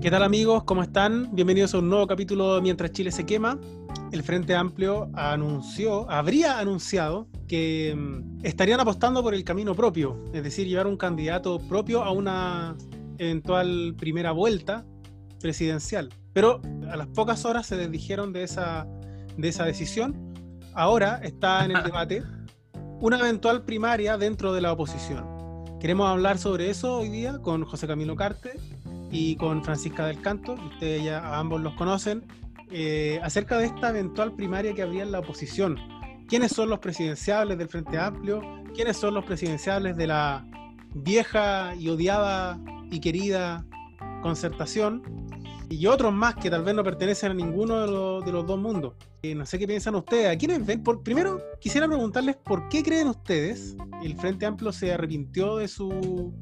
¿Qué tal amigos? ¿Cómo están? Bienvenidos a un nuevo capítulo de Mientras Chile se quema. El Frente Amplio anunció, habría anunciado que mm, estarían apostando por el camino propio, es decir, llevar un candidato propio a una eventual primera vuelta presidencial. Pero a las pocas horas se desdijeron de esa, de esa decisión. Ahora está en el debate una eventual primaria dentro de la oposición. Queremos hablar sobre eso hoy día con José Camilo Carte, y con Francisca del Canto, ustedes ya ambos los conocen, eh, acerca de esta eventual primaria que habría en la oposición. ¿Quiénes son los presidenciables del Frente Amplio? ¿Quiénes son los presidenciables de la vieja y odiada y querida concertación? Y otros más que tal vez no pertenecen a ninguno de los, dos mundos. Eh, no sé qué piensan ustedes. ¿A quiénes ven? Por, primero, quisiera preguntarles por qué creen ustedes el Frente Amplio se arrepintió de su...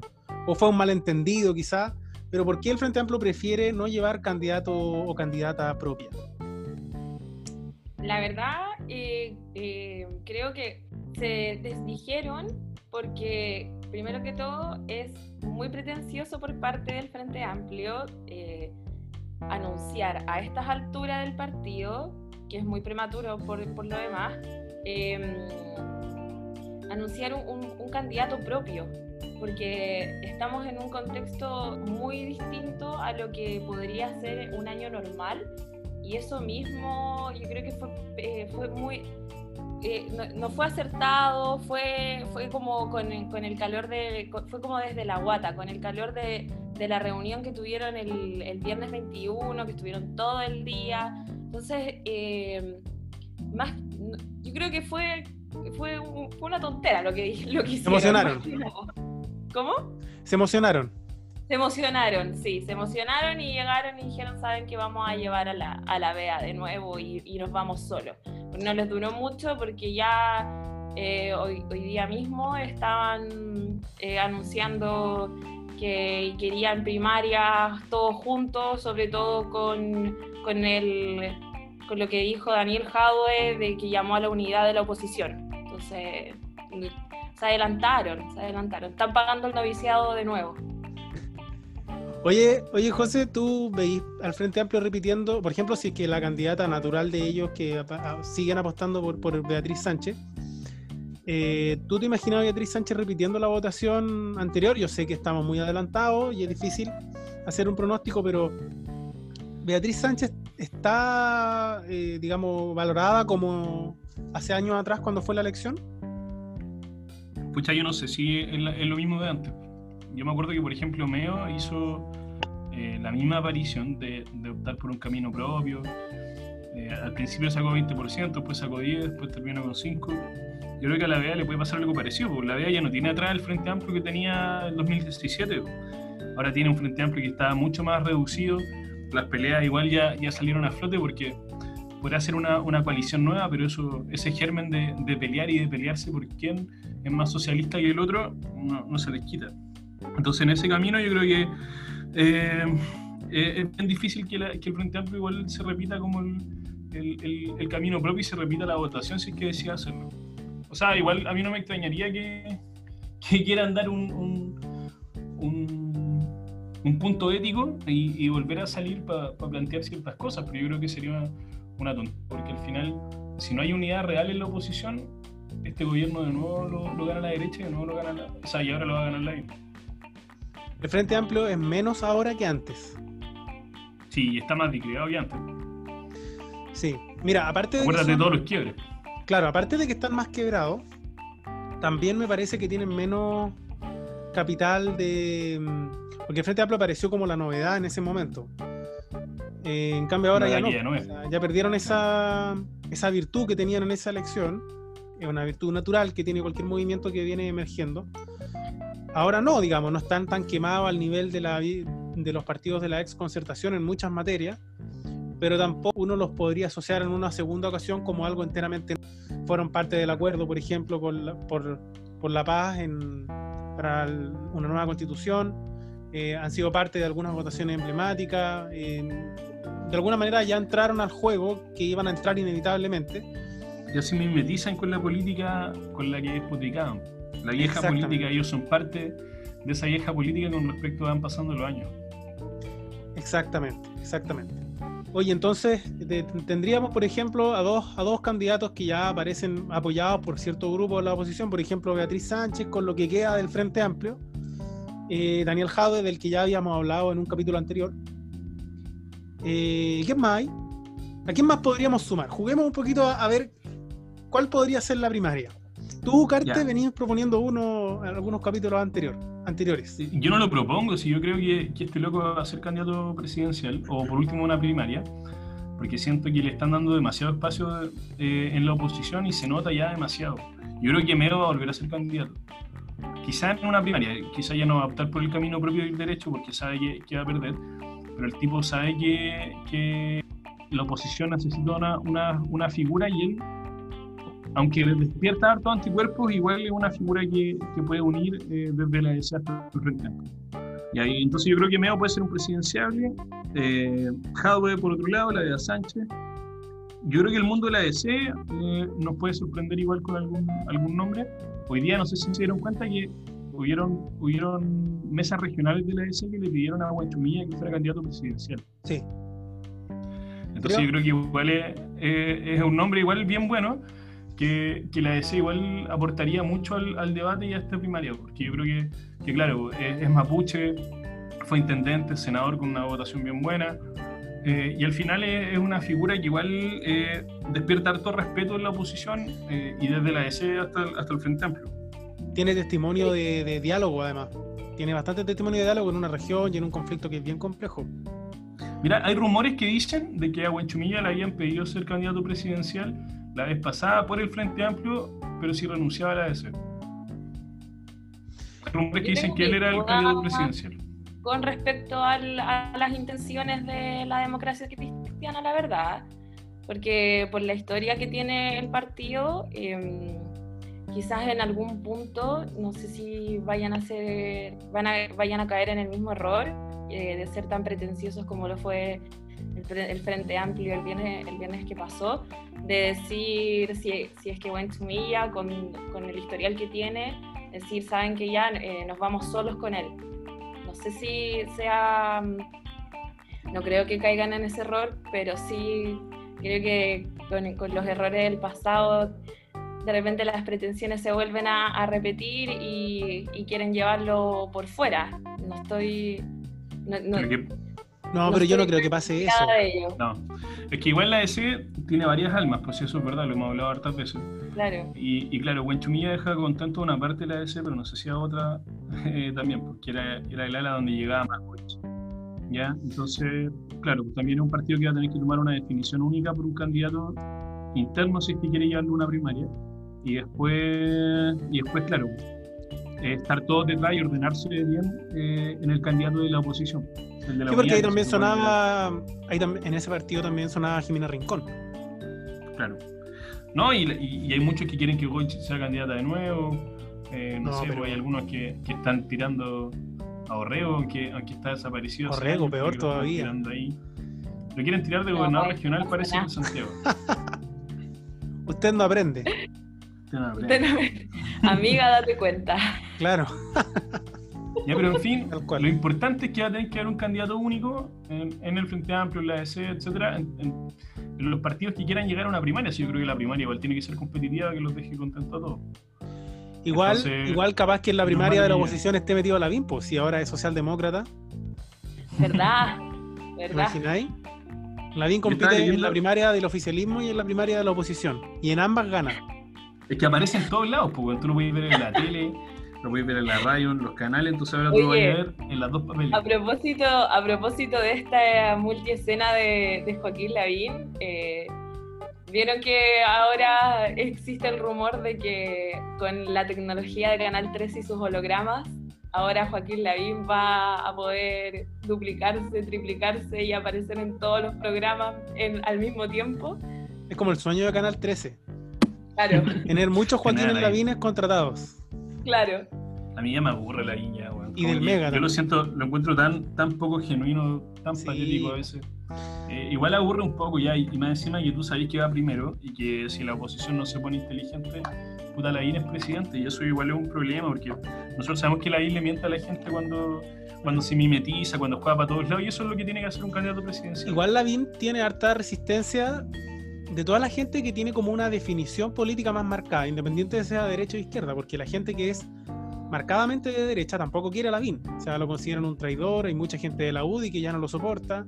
o fue un malentendido quizá pero ¿por qué el Frente Amplio prefiere no llevar candidato o candidata propia? La verdad, eh, eh, creo que se desdijeron porque, primero que todo, es muy pretencioso por parte del Frente Amplio eh, anunciar a estas alturas del partido, que es muy prematuro por, por lo demás, em, anunciar un candidato propio porque estamos en un contexto muy distinto a lo que podría ser un año normal y eso mismo yo creo que fue, eh, fue muy... Eh, no, fue acertado, fue, fue como con, con, el calor de... fue como desde la guata, con el calor de, de la reunión que tuvieron el, el, viernes 21, que estuvieron todo el día. Entonces, eh, más, yo creo que fue, fue, fue, una tontera lo que, lo que hicieron. emocionaron. ¿Cómo? Se emocionaron. Se emocionaron, sí, se emocionaron y llegaron y dijeron, saben que vamos a llevar a la, a la BEA de nuevo y, nos vamos solos. No les duró mucho porque ya eh, hoy, hoy, día mismo estaban eh, anunciando que querían primarias todos juntos, sobre todo con, con, el, con lo que dijo Daniel Jadwe de que llamó a la unidad de la oposición. Entonces, se adelantaron, se adelantaron. Están pagando el noviciado de nuevo. Oye, oye José, tú veis al Frente Amplio repitiendo, por ejemplo, si es que la candidata natural de ellos que siguen apostando por, Beatriz Sánchez, eh, ¿tú te imaginas a Beatriz Sánchez repitiendo la votación anterior? Yo sé que estamos muy adelantados y es difícil hacer un pronóstico, pero Beatriz Sánchez está, eh, digamos, valorada como hace años atrás cuando fue la elección pucha, yo no sé si es, lo mismo de antes. Yo me acuerdo que, por ejemplo, Meo hizo eh, la misma aparición de, optar por un camino propio. Eh, al principio sacó 20%, después sacó 10%, después terminó con 5%. Yo creo que a la VEA le puede pasar algo parecido, porque la VEA ya no tiene atrás el Frente Amplio que tenía en 2017. Ahora tiene un Frente Amplio que está mucho más reducido. Las peleas igual ya, ya salieron a flote porque podrá ser una, una coalición nueva, pero eso, ese germen de, de, pelear y de pelearse por quién es más socialista que el otro, no, se les quita. Entonces, en ese camino, yo creo que eh, eh, es bien difícil que, que, el Frente Amplio igual se repita como el, el, camino propio y se repita la votación si es que decida hacerlo. O sea, igual a mí no me extrañaría que, que quieran dar un, un, un, un punto ético y, volver a salir para plantear ciertas cosas, pero yo creo que sería tontería, porque al final, si no hay unidad real en la oposición, este gobierno de nuevo lo, gana la derecha y de nuevo lo gana la... O sea, y ahora lo va a ganar la El Frente Amplio es menos ahora que antes. Sí, está más disgregado que antes. Sí, mira, aparte de... Acuérdate de todos los quiebres. Claro, aparte de que están más quebrados, también me parece que tienen menos capital de... Mm, porque el Frente Amplio apareció como la novedad en ese momento en cambio ahora ya no. ya perdieron esa, esa virtud que tenían en esa elección. Es una virtud natural que tiene cualquier movimiento que viene emergiendo. Ahora no, digamos, no están tan quemados al nivel de, la, de los partidos de la ex concertación en muchas materias, pero tampoco uno los podría asociar en una segunda ocasión como algo enteramente. Fueron parte del acuerdo, por ejemplo, por, la, por, por la paz en, para una nueva constitución, eh, han sido parte de algunas votaciones emblemáticas. Eh, de alguna manera ya entraron al juego que iban a entrar inevitablemente. Ya se mimetizan con la política con la que despotricaban. La vieja política, ellos son parte de esa vieja política con respecto a van pasando los años. Exactamente, exactamente. Oye, entonces de- tendríamos, por ejemplo, a dos, a dos candidatos que ya aparecen apoyados por cierto grupo de la oposición, por ejemplo, Beatriz Sánchez, con lo que queda del Frente Amplio, eh, Daniel Jade, del que ya habíamos hablado en un capítulo anterior. Eh, ¿Quién más hay? ¿A quién más podríamos sumar? Juguemos un poquito a, a ver cuál podría ser la primaria. Tú, Carte, Ya. venís proponiendo uno en algunos capítulos anterior, anteriores. Yo no lo propongo, si yo creo que, que este loco va a ser candidato presidencial, o por último una primaria, porque siento que le están dando demasiado espacio eh, en la oposición y se nota ya demasiado. Yo creo que Meo va a volver a ser candidato. Quizá en una primaria, quizá ya no va a optar por el camino propio del derecho porque sabe que, que va a perder, pero el tipo sabe que, que la oposición necesita una, una, una figura y él, aunque despierta harto anticuerpos, igual es una figura que, que puede unir eh, desde la DC hasta el Amplio. Y ahí, entonces yo creo que Meo puede ser un presidenciable, eh, Jadwe por otro lado, la de. Sánchez. Yo creo que el mundo de la DC eh, nos puede sorprender igual con algún, algún nombre. Hoy día no sé si se dieron cuenta que hubieron, hubieron mesas regionales de la DC que le pidieron a Guanchumilla que fuera candidato presidencial. Sí. Entonces Creo- yo creo que igual es, eh, es un nombre igual bien bueno que, que la DC igual aportaría mucho al, al debate y a esta primaria, porque yo creo que, que claro, es, es mapuche, fue intendente, senador con una votación bien buena, eh, y al final es, es una figura que igual eh, despierta harto respeto en la oposición eh, y desde la DC hasta, el- hasta el Frente Amplio. Tiene testimonio de, de diálogo, además. Tiene bastante testimonio de diálogo en una región y en un conflicto que es bien complejo. Mira, hay rumores que dicen de que a Huenchumilla le habían pedido ser candidato presidencial la vez pasada por el Frente Amplio, pero si renunciaba a la DC. Hay rumores que dicen que él era el candidato presidencial. Con respecto a las intenciones de la democracia cristiana, la verdad, porque por la historia que tiene el partido, eh, quizás en algún punto, no sé si vayan a ser, van a, vayan a caer en el mismo error eh, de ser tan pretenciosos como lo fue el, Fre- el Frente Amplio el viernes, el viernes que pasó, de decir si, si es que Buenchumilla, con, con el historial que tiene, decir, saben que ya eh, nos vamos solos con él. No sé si sea. mm, No creo que caigan en ese error, pero sí creo que con, con los errores del pasado, de repente las pretensiones se vuelven a, a repetir y, y quieren llevarlo por fuera. No estoy. No, no- No, No pero yo no creo que pase eso. no. Es que igual la DC tiene varias almas, pues eso es verdad, lo hemos hablado hartas veces. claro. Y, y claro, Huenchumilla deja contento a una parte de la DC, pero no sé si a otra eh, también, porque era, era el ala donde llegaba Markovich. ¿Ya? Entonces, claro, pues también es un partido que va a tener que tomar una definición única por un candidato interno si es que quiere llevarlo a una primaria. Y después, y después claro, eh, estar todos detrás y ordenarse bien eh, en el candidato de la oposición. el de la Sí, porque unidad, ahí también sonaba, ahí tam- en ese partido también sonaba Jimena Rincón. Claro. No, y, y- y hay muchos que quieren que Goich sea candidata de nuevo. eh, no, No, sé, pero- pues hay algunos que, que están tirando a Orrego, aunque, aunque está desaparecido. Orrego, años, peor todavía. tirando ahí. Lo quieren tirar de gobernador no regional, parece, en Santiago. Usted no aprende, Usted no me- Amiga, date cuenta. claro. Ya, pero en fin, lo importante es que va a tener que haber un candidato único en, en el Frente Amplio, en la DC, etcétera, en- en los partidos que quieran llegar a una primaria. Sí, yo creo que la primaria igual tiene que ser competitiva, que los deje contentos a todos. Igual, Entonces, igual capaz que en la no primaria de la oposición esté metido la pues si ahora es socialdemócrata, ¿Verdad? ¿te ¿Verdad? imagináis? Lavín compite en la primaria del oficialismo y en la primaria de la oposición. Y en ambas gana. Es que aparece en todos lados, pues, tú lo puedes ver en la tele, lo puedes ver en la radio, en los canales, entonces ahora tú lo vas a ver en las dos papeles. A propósito, a propósito de esta multiescena de, de Joaquín Lavín, eh, vieron que ahora existe el rumor de que con la tecnología de Canal 13 y sus hologramas, ahora Joaquín Lavín va a poder duplicarse, triplicarse y aparecer en todos los programas en- al mismo tiempo. Es como el sueño de Canal 13. Claro, Tener muchos Joaquines Tener ahí. Lavines contratados. Claro. A mí ya me aburre la guiña, weón. Y del Mega Yo también. lo siento, lo encuentro tan, tan poco genuino, tan Sí. patético a veces. Eh, igual aburre un poco ya, y más encima que tú sabes que va primero y que si la oposición no se pone inteligente, puta, la es presidente y eso igual es un problema porque nosotros sabemos que la le miente a la gente cuando, cuando se mimetiza, cuando juega para todos lados y eso es lo que tiene que hacer un candidato presidencial. Igual Lavín tiene harta resistencia de toda la gente que tiene como una definición política más marcada, independiente de sea derecha o izquierda, porque la gente que es marcadamente de derecha tampoco quiere a Lavín. O sea, lo consideran un traidor, hay mucha gente de la UDI que ya no lo soporta.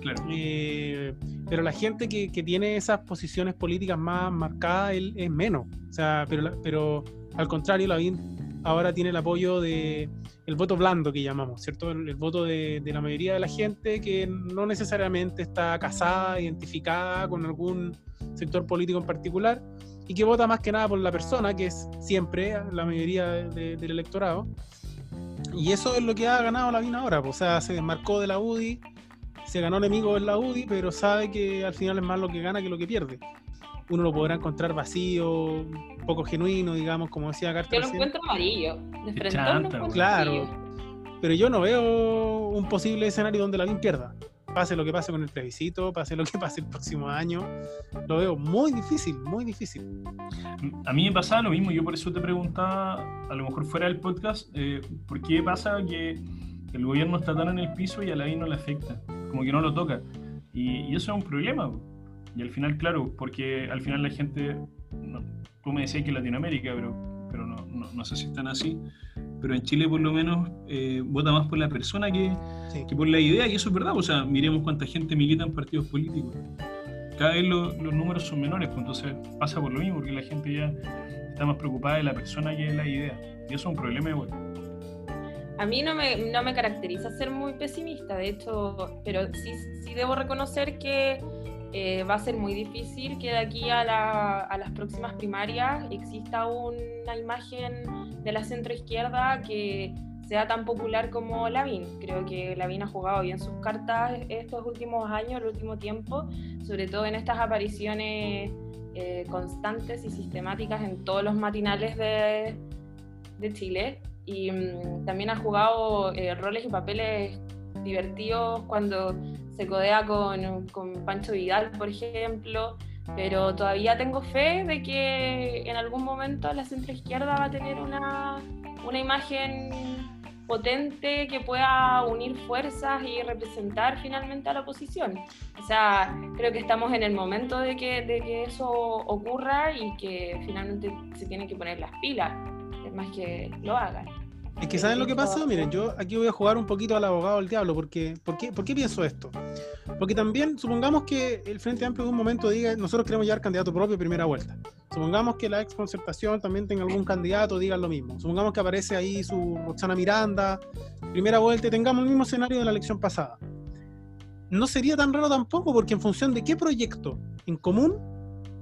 Claro. Eh, pero la gente que, que, tiene esas posiciones políticas más marcadas él, es menos. O sea, pero, pero al contrario, Lavín ahora tiene el apoyo de el voto blando que llamamos, ¿cierto? El, voto de, la mayoría de la gente que no necesariamente está casada, identificada con algún sector político en particular, y que vota más que nada por la persona, que es siempre la mayoría del electorado. Y eso es lo que ha ganado la Lavín ahora, pues, o sea, se desmarcó de la UDI, se ganó enemigo en la UDI, pero sabe que al final es más lo que gana que lo que pierde. Uno lo podrá encontrar vacío, poco genuino, digamos, como decía Carter. Yo lo encuentro amarillo, de Claro, pero yo no veo un posible escenario donde la Lavín pierda pase lo que pase con el plebiscito, pase lo que pase el próximo año, lo veo muy difícil, muy difícil. A mí me pasaba lo mismo, yo por eso te preguntaba, a lo mejor fuera del podcast, eh, ¿por qué pasa que el gobierno está tan en el piso y a la ley no le afecta? Como que no lo toca. Y, eso es un problema. Y al final, claro, porque al final la gente, tú me decías que en Latinoamérica, pero, pero no, no, no sé si están así, pero en Chile por lo menos eh, vota más por la persona que, que, por la idea, y eso es verdad, o sea, miremos cuánta gente milita en partidos políticos. Cada vez los números son menores, pues entonces pasa por lo mismo, porque la gente ya está más preocupada de la persona que de la idea, y eso es un problema igual. A mí no me, no me caracteriza ser muy pesimista, de hecho, pero sí, sí debo reconocer que eh, va a ser muy difícil que de aquí a, las próximas primarias exista una imagen de la centroizquierda que sea tan popular como Lavín. Creo que Lavín ha jugado bien sus cartas estos últimos años, el último tiempo, sobre todo en estas apariciones eh, constantes y sistemáticas en todos los matinales de, Chile. Y mm, también ha jugado eh, roles y papeles divertidos cuando se codea con, con Pancho Vidal, por ejemplo, pero todavía tengo fe de que en algún momento la centroizquierda va a tener una, una imagen potente que pueda unir fuerzas y representar finalmente a la oposición. O sea, creo que estamos en el momento de que, de que eso ocurra y que finalmente se tienen que poner las pilas, es más que lo hagan. Es que ¿saben lo que pasa? Miren, yo aquí voy a jugar un poquito al abogado del diablo, porque ¿por qué, ¿por qué pienso esto? Porque también, supongamos que el Frente Amplio en un momento diga, nosotros queremos llevar candidato propio primera vuelta. Supongamos que la ex concertación también tenga algún candidato, digan lo mismo. Supongamos que aparece ahí su Roxana Miranda, primera vuelta, y tengamos el mismo escenario de la elección pasada. No sería tan raro tampoco, porque en función de qué proyecto en común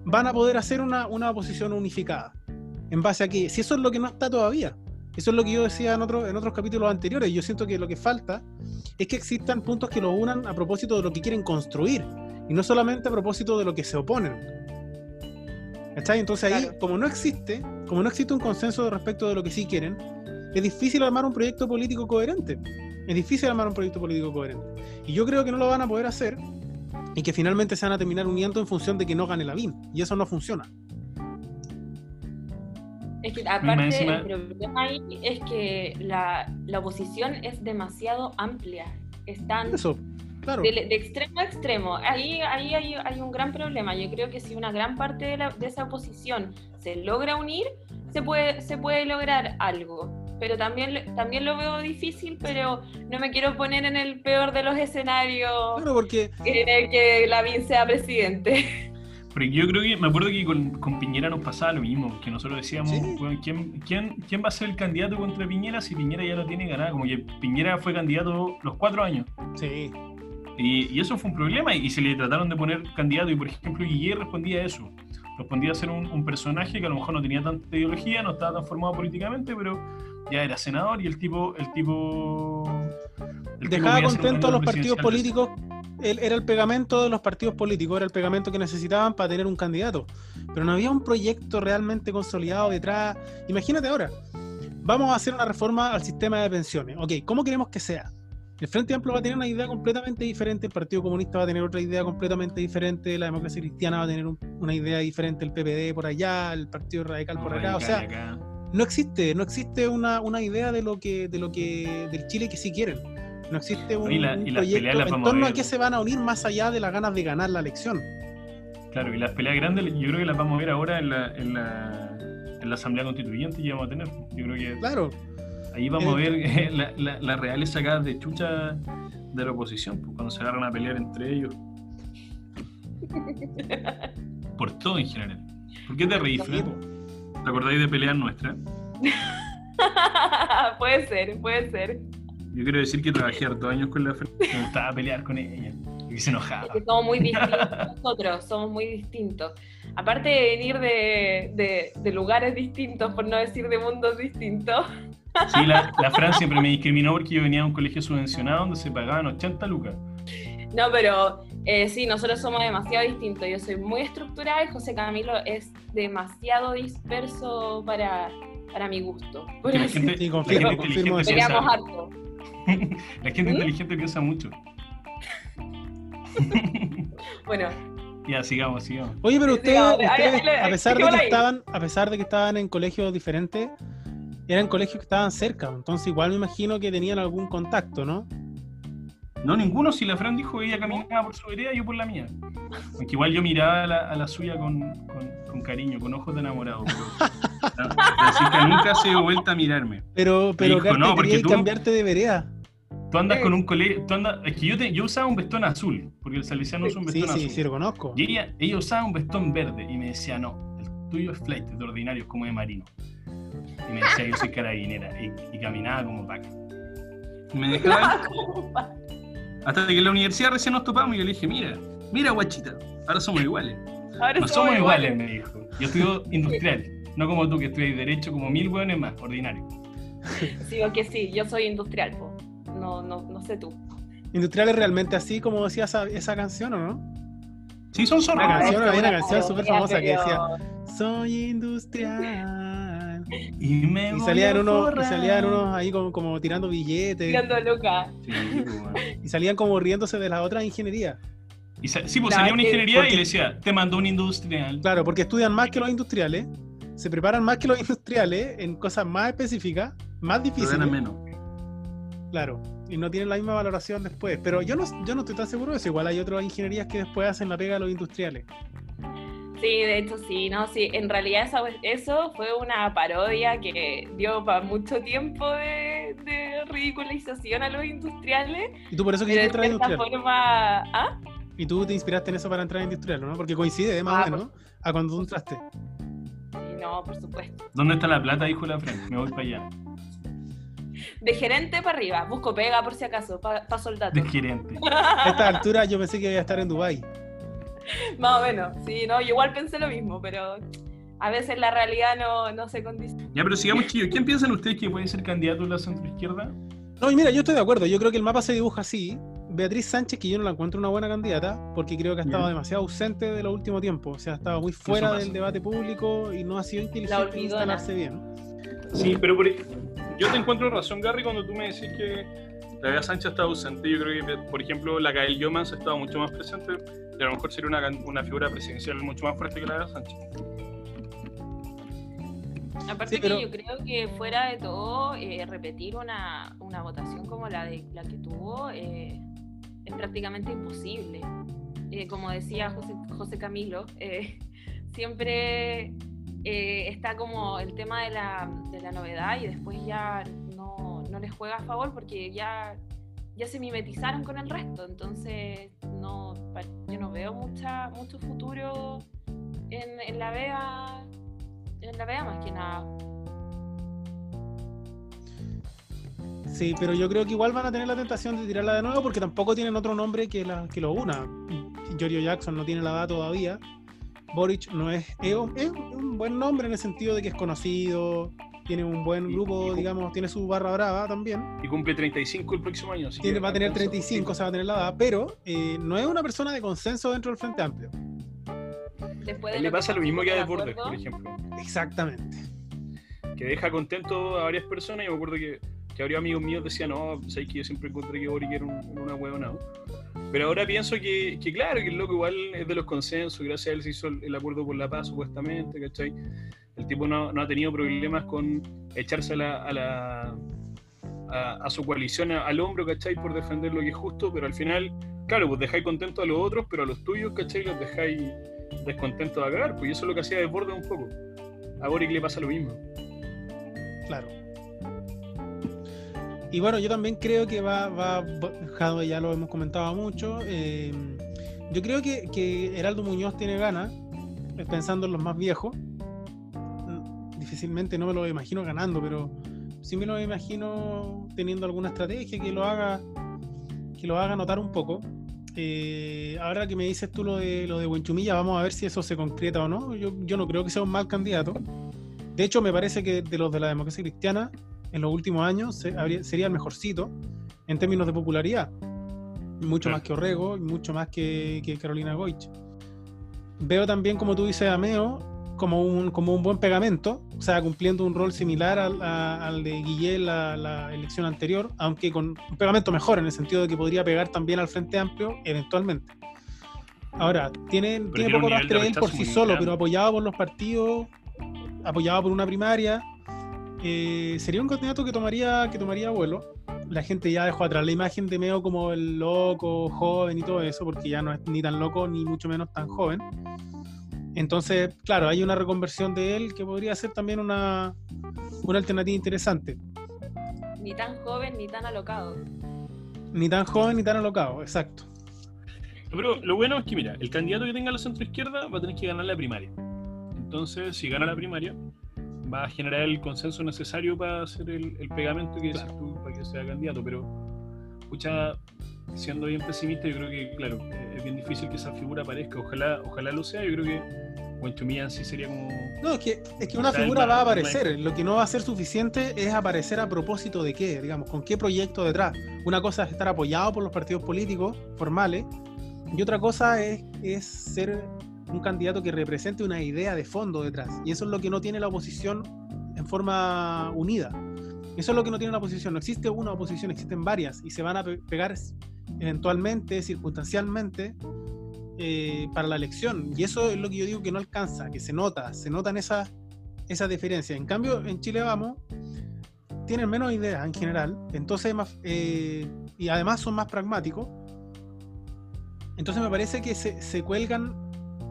van a poder hacer una, una oposición unificada. ¿En base a qué? Si eso es lo que no está todavía. Eso es lo que yo decía en, otro, en otros capítulos anteriores. Yo siento que lo que falta es que existan puntos que los unan a propósito de lo que quieren construir y no solamente a propósito de lo que se oponen. ¿Está? Entonces ahí, como no existe, como no existe un consenso respecto de lo que sí quieren, es difícil armar un proyecto político coherente. Es difícil armar un proyecto político coherente. Y yo creo que no lo van a poder hacer y que finalmente se van a terminar uniendo en función de que no gane la BIN. Y eso no funciona. Es que aparte el problema ahí es que la, la, oposición es demasiado amplia. Están Eso, claro. de, extremo a extremo. Ahí, ahí hay, hay, un gran problema. Yo creo que si una gran parte de, la, de, esa oposición se logra unir, se puede, se puede lograr algo. Pero también, también lo veo difícil, pero no me quiero poner en el peor de los escenarios. Claro, porque... Que, que Lavín sea presidente. Porque yo creo que, me acuerdo que con, con Piñera nos pasaba lo mismo, que nosotros decíamos, ¿quién, quién, quién va a ser el candidato contra Piñera si Piñera ya lo tiene ganado? Como que Piñera fue candidato los cuatro años. Sí. Y, y eso fue un problema y, se le trataron de poner candidato y por ejemplo Guillermo respondía a eso. Respondía a ser un, un, personaje que a lo mejor no tenía tanta ideología, no estaba tan formado políticamente, pero ya era senador y el tipo... El tipo Dejaba contento a los partidos políticos era el pegamento de los partidos políticos, era el pegamento que necesitaban para tener un candidato. Pero no había un proyecto realmente consolidado detrás. Imagínate ahora, vamos a hacer una reforma al sistema de pensiones. Ok, ¿cómo queremos que sea? El Frente Amplio va a tener una idea completamente diferente, el Partido Comunista va a tener otra idea completamente diferente, la democracia cristiana va a tener un- una idea diferente, el PPD por allá, el Partido Radical por acá. O sea, acá. no existe, no existe una, una idea de lo que, de lo que, del Chile que sí quieren. No existe un, Y la- y las proyecto peleas las en vamos a torno a qué se van a unir más allá de las ganas de ganar la elección. Claro, y las peleas grandes yo creo que las vamos a ver ahora en la, en la, en la Asamblea Constituyente que vamos a tener. Yo creo que Claro, ahí vamos a Eh, ver eh, la- la- las reales sacadas de chucha de la oposición, pues, cuando se agarran a pelear entre ellos. Por todo en general. ¿Por qué te reís, Fred? ¿Te acordáis de peleas nuestras? puede ser, puede ser. Yo quiero decir que trabajé hartos años con la Fred. Me gustaba pelear con ella. Y se enojaba. Es que somos muy distintos nosotros, somos muy distintos. Aparte de venir de, de- de lugares distintos, por no decir de mundos distintos, Sí, la, la Fran siempre me discriminó porque yo venía de un colegio subvencionado donde se pagaban 80 lucas. no, pero eh, sí, nosotros somos demasiado distintos. Yo soy muy estructurada y José Camilo es demasiado disperso para, para mi gusto. Por la gente, Sí, la confirmo, gente confirmo inteligente eso. Harto. la gente inteligente piensa mucho. Bueno, ya, sigamos, sigamos. Oye, pero ustedes, a pesar de que ahí. estaban, a pesar de que estaban en colegios diferentes, eran colegios que estaban cerca, entonces igual me imagino que tenían algún contacto, ¿no? No, ninguno. Si la Fran dijo que ella caminaba por su vereda, yo por la mía. Aunque igual yo miraba a la, a la suya con, con- con cariño, con ojos de enamorado. Pero Francisca nunca se dio vuelta a mirarme. Pero, pero dijo, no, porque tú- cambiarte de vereda. Tú andas Sí. con un colegio. Tú andas, es que yo, te- yo usaba un vestón azul, porque el salesiano usa un Sí, vestón sí, azul. sí, lo conozco. Y ella, ella usaba un vestón verde y me decía, no, el tuyo es flight, de ordinario, es como de marino. Y me decía, yo soy carabinera. Y, y caminaba como paca. Y me dejaba hasta que en la universidad recién nos topamos y yo le dije, mira, mira guachita, ahora somos iguales. ahora No somos iguales, me dijo. Yo estudio industrial, no como tú que estudias derecho como mil hueones más, ordinario. Sí, que sí, yo soy industrial, po. No, no, no sé tú. Industrial es realmente así como decía esa, esa canción, ¿o no? Sí, son zorros. Una Ah, canción, había una canción súper famosa que decía, soy industrial. Y me Y voy salían unos, y salían unos ahí como, como tirando billetes. Tirando. Sí, weón. Y salían como riéndose de las otras ingenierías. Y sa- sí, pues Claro, salía una ingeniería porque- y le decía, te mandó un industrial. Claro, porque estudian más que los industriales, se preparan más que los industriales en cosas más específicas, más Pero difíciles. ganan menos. Claro, y no tienen la misma valoración después. Pero yo no, yo no estoy tan seguro de eso. Igual hay otras ingenierías que después hacen la pega a los industriales. Sí, de hecho sí, no, sí. En realidad eso fue una parodia que dio para mucho tiempo de, de ridiculización a los industriales. Y tú por eso quisiste de entrar a cierta industrial. forma. ¿Ah? Y tú te inspiraste en eso para entrar a industrial, ¿no? Porque coincide más Ah, o menos a cuando tú entraste. Sí, No, por supuesto. ¿Dónde está la plata? Dijo la Fran. Me voy para allá. De gerente para arriba. Busco pega por si acaso. pa- paso el dato. De gerente. A esta altura yo pensé que iba a estar en Dubai. Más o menos. Sí, no, yo igual pensé lo mismo, pero a veces la realidad no, no se condiciona. Ya, pero sigamos, chicos. ¿Quién piensan ustedes que puede ser candidato a la centroizquierda? No, y mira, yo estoy de acuerdo. Yo creo que el mapa se dibuja así. Beatriz Sánchez, que yo no la encuentro una buena candidata, porque creo que ha estado demasiado ausente de los últimos tiempos. O sea, ha estado muy fuera del debate público y no ha sido inteligente instalarse bien. Sí, pero por- yo te encuentro razón, Gary, cuando tú me decís que la Bea Sánchez está ausente. Yo creo que, por ejemplo, la Gael Yomans ha estado mucho más presente y a lo mejor sería una, una figura presidencial mucho más fuerte que la Bea Sánchez. Aparte Sí, pero- que yo creo que fuera de todo, eh, repetir una, una votación como la de la que tuvo eh, es prácticamente imposible. Eh, como decía José, José Camilo, eh, siempre eh, está como el tema de la, de la novedad y después ya no, no les juega a favor porque ya, ya se mimetizaron con el resto. Entonces no, yo no veo mucha, mucho futuro en, en la vea en la vea más que nada. Sí, pero yo creo que igual van a tener la tentación de tirarla de nuevo porque tampoco tienen otro nombre que, la, que lo una. Giorgio Jackson no tiene la edad todavía. Boric no es, es, un- es un buen nombre en el sentido de que es conocido, tiene un buen grupo, y- digamos, tiene su barra brava también. Y cumple 35 el próximo año. así Tiene, que va a tener alcanza. 35, o sea, va a tener la edad, pero eh, no es una persona de consenso dentro del Frente Amplio. Después A de le que pasa lo mismo que a Desbordes, por ejemplo. Exactamente. Que deja contento a varias personas. Yo me acuerdo que que habría amigos míos decían, no, sabes que yo siempre encontré que Boric era un, una huevona. Pero ahora pienso que, claro, que el loco igual es de los consensos, gracias a él se hizo el, acuerdo por la paz, supuestamente, ¿cachai? El tipo no, no ha tenido problemas con echarse a la, a, la, a, su coalición al hombro, ¿cachai? Por defender lo que es justo, pero al final, claro, pues dejáis contentos a los otros, pero a los tuyos, ¿cachai? Los dejáis descontentos a cagar, pues eso es lo que hacía desborde un poco. A Boric le pasa lo mismo. Claro. Y bueno, yo también creo que va, va, ya lo hemos comentado mucho. Eh, yo creo que, que, Heraldo Muñoz tiene ganas, eh, pensando en los más viejos. Mm, difícilmente no me lo imagino ganando, pero sí me lo imagino teniendo alguna estrategia que lo haga, que lo haga notar un poco. Eh, ahora que me dices tú lo de lo de Buenchumilla, vamos a ver si eso se concreta o no. Yo, yo no creo que sea un mal candidato. De hecho, me parece que de los de la democracia cristiana, en los últimos años sería el mejorcito en términos de popularidad. Mucho más que Orrego y mucho más que, Carolina Goich. Veo también, como tú dices, a Meo como un, como un buen pegamento, o sea, cumpliendo un rol similar al, de Guillén la, la, elección anterior, aunque con un pegamento mejor, en el sentido de que podría pegar también al Frente Amplio eventualmente. Ahora, tiene, tiene poco rastre él por sí solo, pero apoyado por los partidos, apoyado por una primaria, eh, sería un candidato que tomaría, que tomaría vuelo. La gente ya dejó atrás la imagen de Meo como el loco, joven y todo eso, porque ya no es ni tan loco ni mucho menos tan joven. Entonces, claro, hay una reconversión de él que podría ser también una, una alternativa interesante. Ni tan joven ni tan alocado. Ni tan joven ni tan alocado, exacto. Pero lo bueno es que, mira, el candidato que tenga la centro izquierda va a tener que ganar la primaria. Entonces, si gana la primaria, va a generar el consenso necesario para hacer el, pegamento que tú para que sea candidato. Pero, escucha, siendo bien pesimista, yo creo que, claro, es bien difícil que esa figura aparezca. Ojalá, ojalá lo sea. Yo creo que Buenchumilla sí sería como. No, es que, es que una figura va a aparecer. Lo que no va a ser suficiente es aparecer a propósito de qué, digamos, con qué proyecto detrás. Una cosa es estar apoyado por los partidos políticos formales, y otra cosa es, es ser un candidato que represente una idea de fondo detrás. Y eso es lo que no tiene la oposición en forma unida. Eso es lo que no tiene la oposición. No existe una oposición, existen varias y se van a pegar eventualmente, circunstancialmente, eh, para la elección. Y eso es lo que yo digo que no alcanza, que se nota, se notan esas esa diferencias. En cambio, en Chile Vamos, tienen menos ideas en general, entonces eh, y además son más pragmáticos. Entonces me parece que se, se cuelgan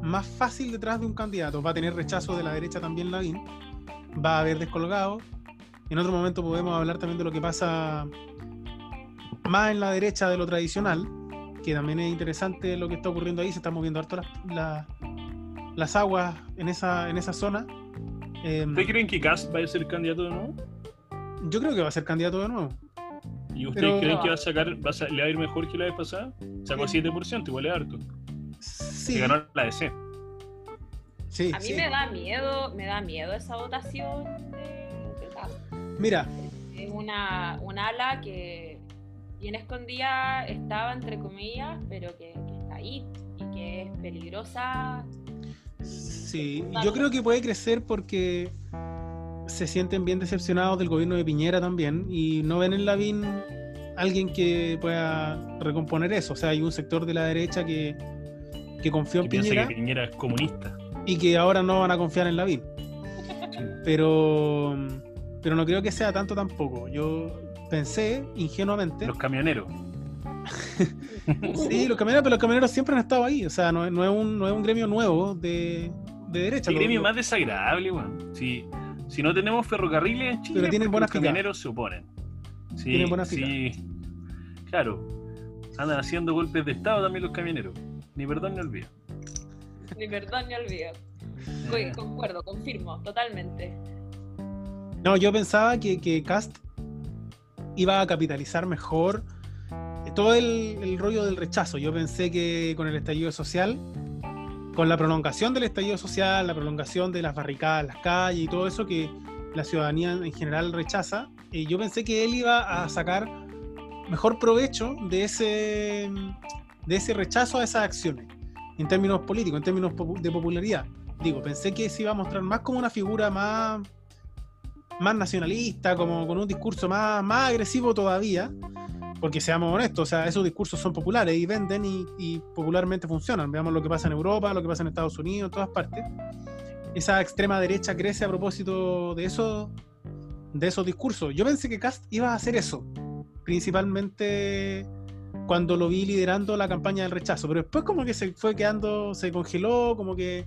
más fácil detrás de un candidato. Va a tener rechazo de la derecha también Lavín, va a haber descolgado. En otro momento podemos hablar también de lo que pasa más en la derecha de lo tradicional, que también es interesante lo que está ocurriendo ahí, se están moviendo harto las, las, aguas en esa, en esa zona. Eh, ¿Ustedes creen que Cast va a ser candidato de nuevo? Yo creo que va a ser candidato de nuevo. ¿Y ustedes creen que va a sacar, va a, le va a ir mejor que la vez pasada? Sacó 7%, igual es harto. Sí. ganó la DC. Sí, a mí me da miedo, me da miedo esa votación Mira. Es una, ala que bien escondida estaba, entre comillas, pero que, está ahí y que es peligrosa. Sí, yo creo que puede crecer porque se sienten bien decepcionados del gobierno de Piñera también y no ven en Lavín alguien que pueda recomponer eso. O sea, hay un sector de la derecha que que confió en Piñera. que Piñera es comunista. Y que ahora no van a confiar en Lavín. Pero, pero no creo que sea tanto tampoco. Yo pensé ingenuamente. Los camioneros. sí, los camioneros, pero los camioneros siempre han estado ahí. O sea, no, es, un, no es un gremio nuevo de, de derecha. El gremio más desagradable, weón. Si, si no tenemos ferrocarriles en Chile, pero tienen buenas los camioneros se oponen. Sí, tienen buenas sí. Claro. Andan haciendo golpes de Estado también los camioneros. Ni perdón ni olvido. ni perdón ni olvido. Eh. concuerdo, confirmo, totalmente. No, yo pensaba que, que Cast iba a capitalizar mejor todo el, rollo del rechazo. Yo pensé que con el estallido social, con la prolongación del estallido social, la prolongación de las barricadas, las calles y todo eso que la ciudadanía en general rechaza, eh, yo pensé que él iba a sacar mejor provecho de ese, de ese rechazo a esas acciones, en términos políticos, en términos de popularidad. Digo, pensé que se iba a mostrar más como una figura más, más nacionalista, como con un discurso más, más agresivo todavía, porque seamos honestos, o sea, esos discursos son populares y venden y, y popularmente funcionan. Veamos lo que pasa en Europa, lo que pasa en Estados Unidos, en todas partes. Esa extrema derecha crece a propósito de eso, de esos discursos. Yo pensé que Cast iba a hacer eso, principalmente cuando lo vi liderando la campaña del rechazo, pero después como que se fue quedando, se congeló, como que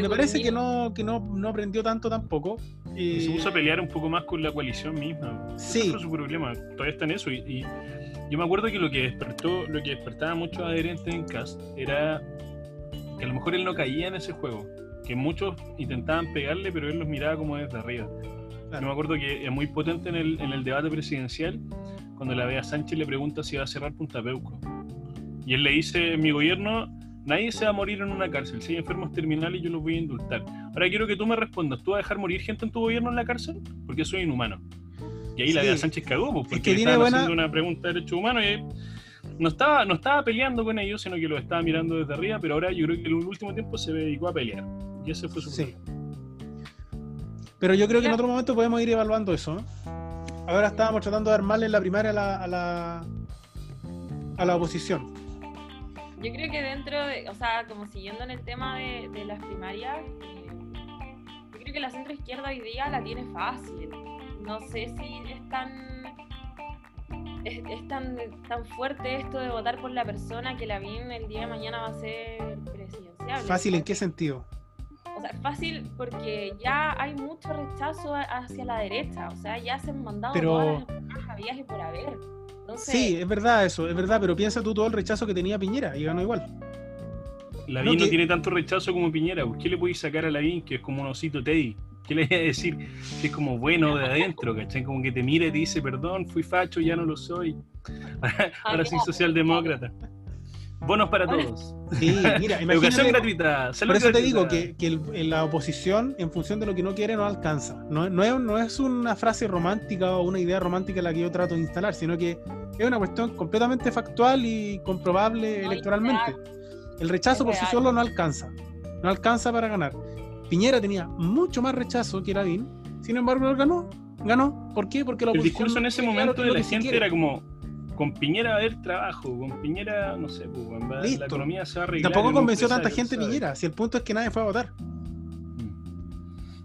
me parece que no, que no, no aprendió tanto tampoco. Y se puso a pelear un poco más con la coalición misma. Sí. Ese fue su problema. Todavía está en eso. Y, y yo me acuerdo que lo que despertó, lo que despertaba a muchos adherentes en Cast era que a lo mejor él no caía en ese juego. Que muchos intentaban pegarle, pero él los miraba como desde arriba. Yo me acuerdo que es muy potente en el, en el debate presidencial cuando la Bea Sánchez le pregunta si va a cerrar Punta Peuco. Y él le dice, en mi gobierno nadie se va a morir en una cárcel, si hay enfermos terminales yo los voy a indultar. Ahora quiero que tú me respondas, ¿tú vas a dejar morir gente en tu gobierno en la cárcel? Porque soy inhumano. Y ahí la. Bea Sánchez cagó, pues, Es porque que le estaban buena- haciendo una pregunta de derechos humanos y él no estaba, no estaba peleando con ellos, sino que lo estaba mirando desde arriba, pero ahora yo creo que en el último tiempo se dedicó a pelear. Y ese fue su Sí. problema. Pero yo creo que en otro momento podemos ir evaluando eso. ¿no? Ahora estábamos tratando de armarle en la primaria a la, a la, a la oposición. Yo creo que dentro de, o sea, como siguiendo en el tema de, de las primarias, eh, yo creo que la centro izquierda hoy día la tiene fácil. No sé si es tan es, es tan, tan fuerte esto de votar por la persona que la BIN el día de mañana va a ser presidencial. ¿Fácil en qué sentido? O sea, fácil porque ya hay mucho rechazo hacia la derecha. O sea, ya se han mandado Pero- todas las y por haber. Entonces, Sí, es verdad eso, es verdad, pero piensa tú todo el rechazo que tenía Piñera y ganó igual. Lavín No, tiene tanto rechazo como Piñera. ¿Por qué le podéis sacar a Lavín, que es como un osito Teddy? ¿Qué le voy a decir? Que es como bueno de adentro, ¿cachai? Como que te mira y te dice, perdón, fui facho, ya no lo soy. Ahora soy claro, socialdemócrata. Bonos para todos. Sí, mira, Educación gratuita. salud por eso te digo que, que el- en la oposición, en función de lo que no quiere, no alcanza. No, no, es, no es una frase romántica o una idea romántica la que yo trato de instalar, sino que es una cuestión completamente factual y comprobable No, electoralmente. El rechazo por sí solo no alcanza. No alcanza para ganar. Piñera tenía mucho más rechazo que Lavín, sin embargo él ganó. Ganó. ¿Por qué? Porque la El oposición discurso en ese momento de la gente era como, con Piñera va a haber trabajo, con Piñera, no sé, pues, va- Listo. la economía se va a Y arreglar. tampoco convenció tanta gente ¿sabes? Piñera. Si el punto es que nadie fue a votar.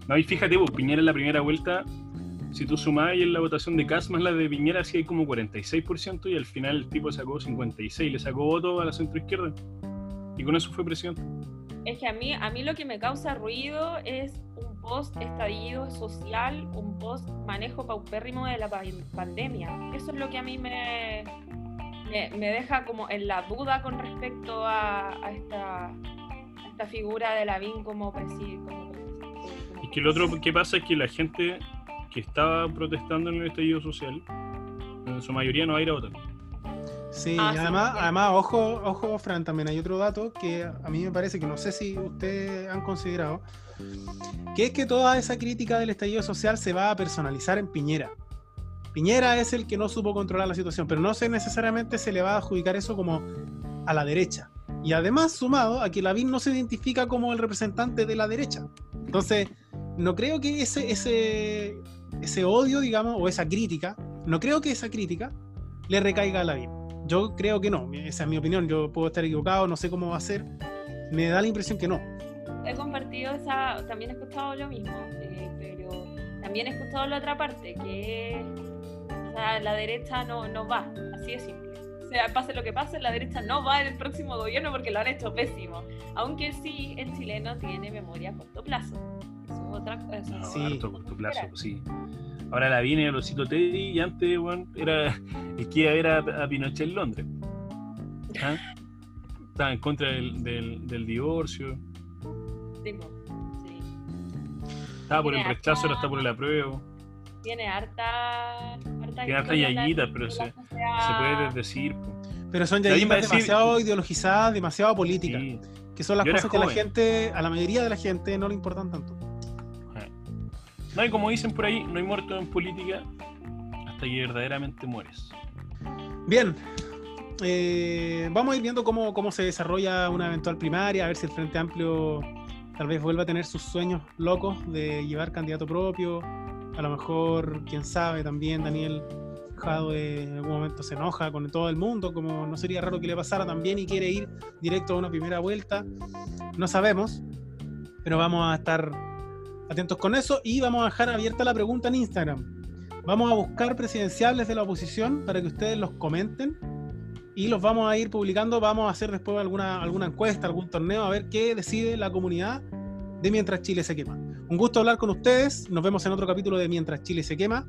No, y fíjate, pues, Piñera en la primera vuelta, si tú sumabas ahí en la votación de Cas más la de Piñera, sí hay como 46% y al final el tipo sacó 56, le sacó voto a la centro izquierda. Y con eso fue presidente. Es que a mí, a mí lo que me causa ruido es un post estallido social, un post manejo paupérrimo de la pa- pandemia. Eso es lo que a mí me, me, me deja como en la duda con respecto a, a esta, a esta figura de Lavín como presidente. Y que lo otro que pasa es que la gente que estaba protestando en el estallido social, en su mayoría no va a ir a votar. Sí, Ah, además, sí. además, ojo, ojo, Fran, también hay otro dato que a mí me parece que no sé si ustedes han considerado, que es que toda esa crítica del estallido social se va a personalizar en Piñera. Piñera es el que no supo controlar la situación, pero no sé necesariamente se le va a adjudicar eso como a la derecha. Y además sumado a que Lavín no se identifica como el representante de la derecha. Entonces, no creo que ese, ese, ese odio, digamos, o esa crítica, no creo que esa crítica le recaiga a Lavín. Yo creo que no, esa es mi opinión, yo puedo estar equivocado, no sé cómo va a ser, me da la impresión que no. He compartido esa, también he escuchado lo mismo, eh, pero también he escuchado la otra parte, que o sea, la derecha no, no va, así de simple. O sea, pase lo que pase, la derecha no va en el próximo gobierno porque lo han hecho pésimo. Aunque sí, el chileno tiene memoria a corto plazo. Eso es otra No, es Sí. a corto plazo, sí. Ahora la viene el osito Teddy y antes, bueno, era el que iba a ver a, a Pinochet en Londres. ¿Ah? Estaba en contra del, del, del divorcio, sí. estaba por el rechazo, ahora está por el apruebo. Tiene harta. harta Tiene harta yayitas, pero se-. Se puede decir. Pero son yayitas decir- demasiado ideologizadas, demasiado políticas, Sí. que son las Yo cosas que a la joven. gente, a la mayoría de la gente no le importan tanto. No, y como dicen por ahí, no hay muerto en política hasta que verdaderamente mueres. Bien, eh, vamos a ir viendo cómo, cómo se desarrolla una eventual primaria, a ver si el Frente Amplio tal vez vuelva a tener sus sueños locos de llevar candidato propio, A lo mejor, quién sabe, también Daniel Jadwe en algún momento se enoja con todo el mundo, como no sería raro que le pasara también y quiere ir directo a una primera vuelta. No sabemos, pero vamos a estar atentos con eso y vamos a dejar abierta la pregunta en Instagram. Vamos a buscar presidenciables de la oposición para que ustedes los comenten y los vamos a ir publicando. Vamos a hacer después alguna, alguna encuesta, algún torneo, a ver qué decide la comunidad de Mientras Chile se quema. Un gusto hablar con ustedes. Nos vemos en otro capítulo de Mientras Chile se quema.